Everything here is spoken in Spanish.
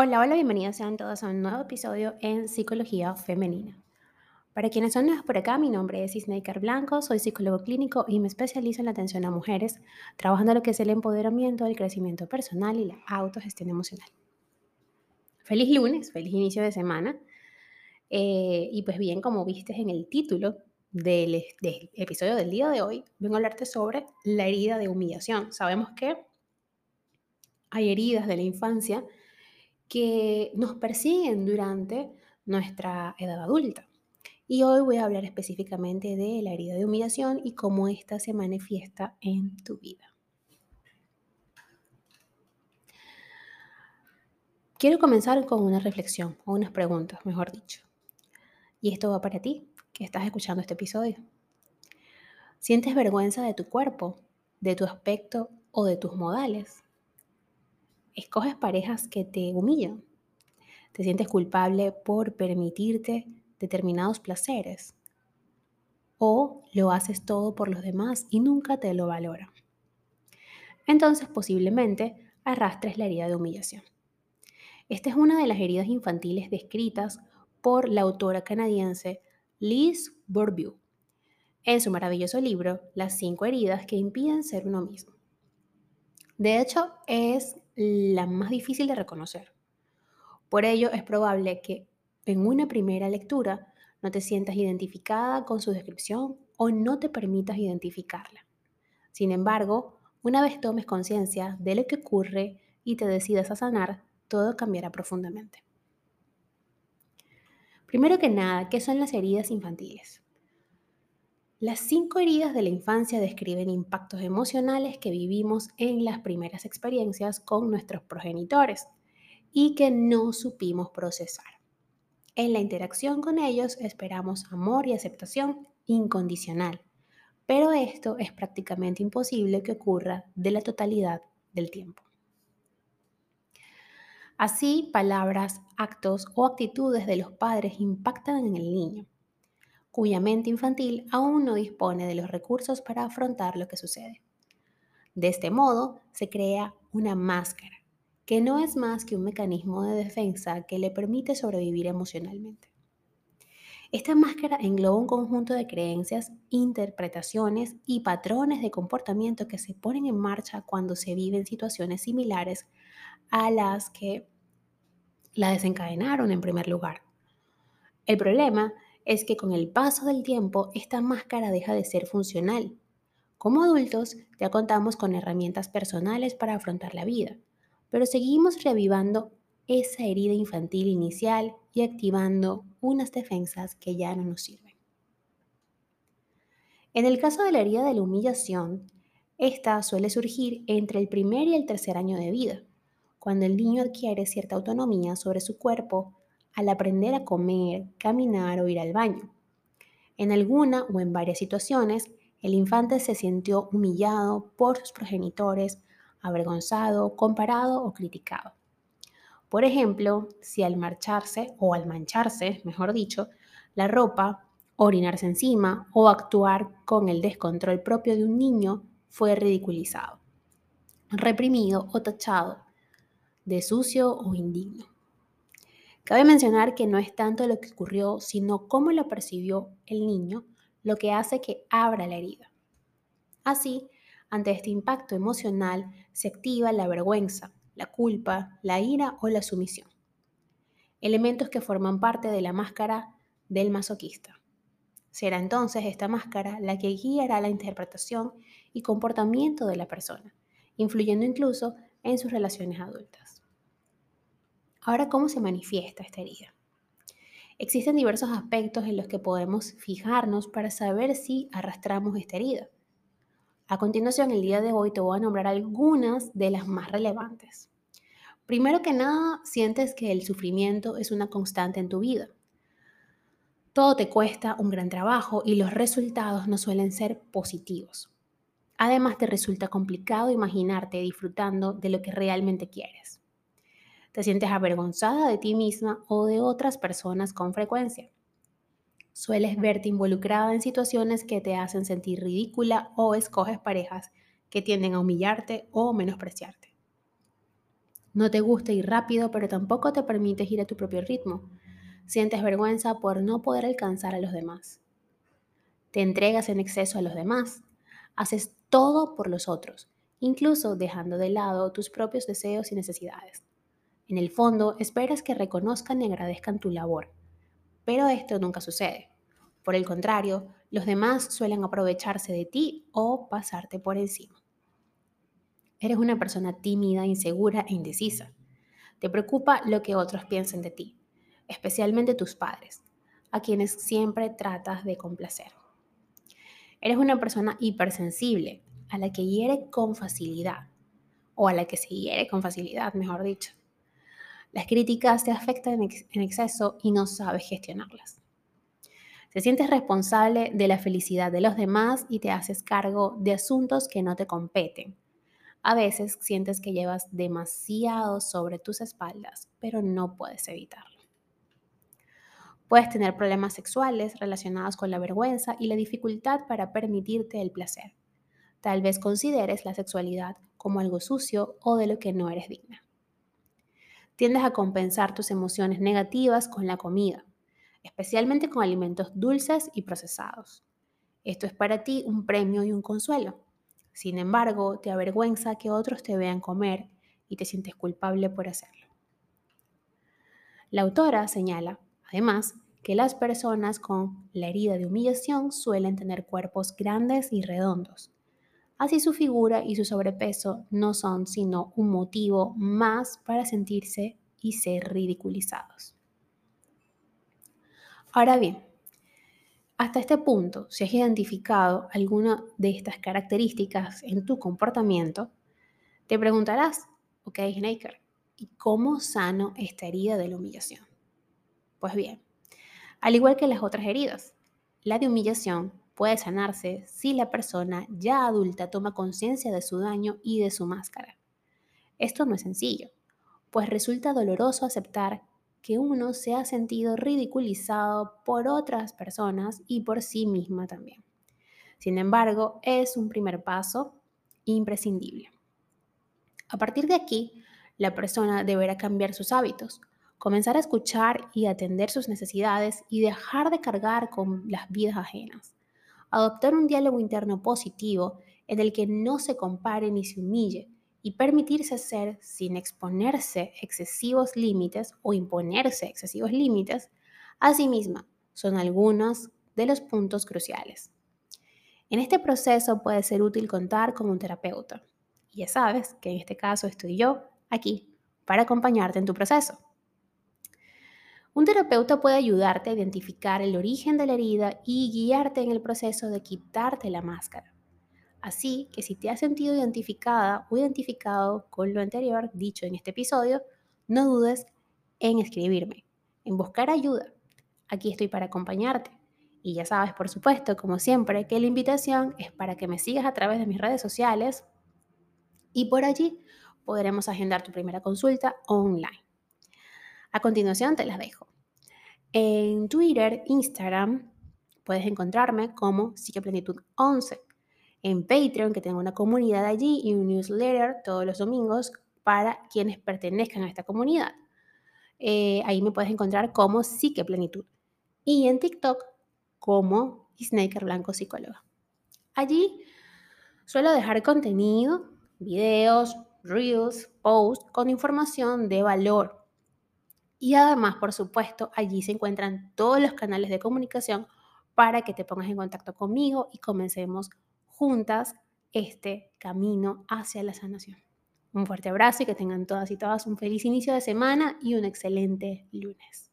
Hola, hola, bienvenidos sean todos a un nuevo episodio en Psicología Femenina. Para quienes son nuevos por acá, mi nombre es Isnaker Blanco, soy psicólogo clínico y me especializo en la atención a mujeres, trabajando lo que es el empoderamiento, el crecimiento personal y la autogestión emocional. Feliz lunes, feliz inicio de semana. Eh, y pues bien, como viste en el título del, del episodio del día de hoy, vengo a hablarte sobre la herida de humillación. Sabemos que hay heridas de la infancia que nos persiguen durante nuestra edad adulta. Y hoy voy a hablar específicamente de la herida de humillación y cómo ésta se manifiesta en tu vida. Quiero comenzar con una reflexión o unas preguntas, mejor dicho. Y esto va para ti, que estás escuchando este episodio. ¿Sientes vergüenza de tu cuerpo, de tu aspecto o de tus modales? Escoges parejas que te humillan. Te sientes culpable por permitirte determinados placeres. O lo haces todo por los demás y nunca te lo valoran. Entonces posiblemente arrastres la herida de humillación. Esta es una de las heridas infantiles descritas por la autora canadiense Liz Bourbeau en su maravilloso libro Las cinco heridas que impiden ser uno mismo. De hecho, es la más difícil de reconocer. Por ello, es probable que en una primera lectura no te sientas identificada con su descripción o no te permitas identificarla. Sin embargo, una vez tomes conciencia de lo que ocurre y te decidas a sanar, todo cambiará profundamente. Primero que nada, ¿qué son las heridas infantiles? Las cinco heridas de la infancia describen impactos emocionales que vivimos en las primeras experiencias con nuestros progenitores y que no supimos procesar. En la interacción con ellos esperamos amor y aceptación incondicional, pero esto es prácticamente imposible que ocurra de la totalidad del tiempo. Así, palabras, actos o actitudes de los padres impactan en el niño cuya mente infantil aún no dispone de los recursos para afrontar lo que sucede. De este modo, se crea una máscara, que no es más que un mecanismo de defensa que le permite sobrevivir emocionalmente. Esta máscara engloba un conjunto de creencias, interpretaciones y patrones de comportamiento que se ponen en marcha cuando se viven situaciones similares a las que la desencadenaron en primer lugar. El problema es que con el paso del tiempo esta máscara deja de ser funcional. Como adultos ya contamos con herramientas personales para afrontar la vida, pero seguimos reavivando esa herida infantil inicial y activando unas defensas que ya no nos sirven. En el caso de la herida de la humillación, esta suele surgir entre el primer y el tercer año de vida, cuando el niño adquiere cierta autonomía sobre su cuerpo al aprender a comer, caminar o ir al baño. En alguna o en varias situaciones, el infante se sintió humillado por sus progenitores, avergonzado, comparado o criticado. Por ejemplo, si al marcharse o al mancharse, mejor dicho, la ropa, orinarse encima o actuar con el descontrol propio de un niño fue ridiculizado, reprimido o tachado de sucio o indigno. Cabe mencionar que no es tanto lo que ocurrió, sino cómo lo percibió el niño, lo que hace que abra la herida. Así, ante este impacto emocional se activa la vergüenza, la culpa, la ira o la sumisión. Elementos que forman parte de la máscara del masoquista. Será entonces esta máscara la que guiará la interpretación y comportamiento de la persona, influyendo incluso en sus relaciones adultas. Ahora, ¿cómo se manifiesta esta herida? Existen diversos aspectos en los que podemos fijarnos para saber si arrastramos esta herida. A continuación, el día de hoy te voy a nombrar algunas de las más relevantes. Primero que nada, sientes que el sufrimiento es una constante en tu vida. Todo te cuesta un gran trabajo y los resultados no suelen ser positivos. Además, te resulta complicado imaginarte disfrutando de lo que realmente quieres. Te sientes avergonzada de ti misma o de otras personas con frecuencia. Sueles verte involucrada en situaciones que te hacen sentir ridícula o escoges parejas que tienden a humillarte o menospreciarte. No te gusta ir rápido, pero tampoco te permites ir a tu propio ritmo. Sientes vergüenza por no poder alcanzar a los demás. Te entregas en exceso a los demás. Haces todo por los otros, incluso dejando de lado tus propios deseos y necesidades. En el fondo, esperas que reconozcan y agradezcan tu labor, pero esto nunca sucede. Por el contrario, los demás suelen aprovecharse de ti o pasarte por encima. Eres una persona tímida, insegura e indecisa. Te preocupa lo que otros piensen de ti, especialmente tus padres, a quienes siempre tratas de complacer. Eres una persona hipersensible, a la que hiere con facilidad, o a la que se hiere con facilidad, mejor dicho. Las críticas te afectan en exceso y no sabes gestionarlas. Te sientes responsable de la felicidad de los demás y te haces cargo de asuntos que no te competen. A veces sientes que llevas demasiado sobre tus espaldas, pero no puedes evitarlo. Puedes tener problemas sexuales relacionados con la vergüenza y la dificultad para permitirte el placer. Tal vez consideres la sexualidad como algo sucio o de lo que no eres digna tiendes a compensar tus emociones negativas con la comida, especialmente con alimentos dulces y procesados. Esto es para ti un premio y un consuelo. Sin embargo, te avergüenza que otros te vean comer y te sientes culpable por hacerlo. La autora señala, además, que las personas con la herida de humillación suelen tener cuerpos grandes y redondos, Así su figura y su sobrepeso no son sino un motivo más para sentirse y ser ridiculizados. Ahora bien, hasta este punto, si has identificado alguna de estas características en tu comportamiento, te preguntarás, ok, Snaker, ¿y cómo sano esta herida de la humillación? Pues bien, al igual que las otras heridas, la de humillación puede sanarse si la persona ya adulta toma conciencia de su daño y de su máscara. Esto no es sencillo, pues resulta doloroso aceptar que uno se ha sentido ridiculizado por otras personas y por sí misma también. Sin embargo, es un primer paso imprescindible. A partir de aquí, la persona deberá cambiar sus hábitos, comenzar a escuchar y atender sus necesidades y dejar de cargar con las vidas ajenas adoptar un diálogo interno positivo en el que no se compare ni se humille y permitirse ser sin exponerse excesivos límites o imponerse excesivos límites a sí misma son algunos de los puntos cruciales. En este proceso puede ser útil contar con un terapeuta. Ya sabes que en este caso estoy yo aquí para acompañarte en tu proceso. Un terapeuta puede ayudarte a identificar el origen de la herida y guiarte en el proceso de quitarte la máscara. Así que si te has sentido identificada o identificado con lo anterior dicho en este episodio, no dudes en escribirme, en buscar ayuda. Aquí estoy para acompañarte. Y ya sabes, por supuesto, como siempre, que la invitación es para que me sigas a través de mis redes sociales y por allí podremos agendar tu primera consulta online. A continuación te las dejo. En Twitter, Instagram, puedes encontrarme como Psiqueplenitud 11. En Patreon, que tengo una comunidad allí y un newsletter todos los domingos para quienes pertenezcan a esta comunidad. Eh, ahí me puedes encontrar como Psiqueplenitud. Y en TikTok como Snaker Blanco Psicóloga. Allí suelo dejar contenido, videos, reels, posts con información de valor y además, por supuesto, allí se encuentran todos los canales de comunicación para que te pongas en contacto conmigo y comencemos juntas este camino hacia la sanación. Un fuerte abrazo y que tengan todas y todas un feliz inicio de semana y un excelente lunes.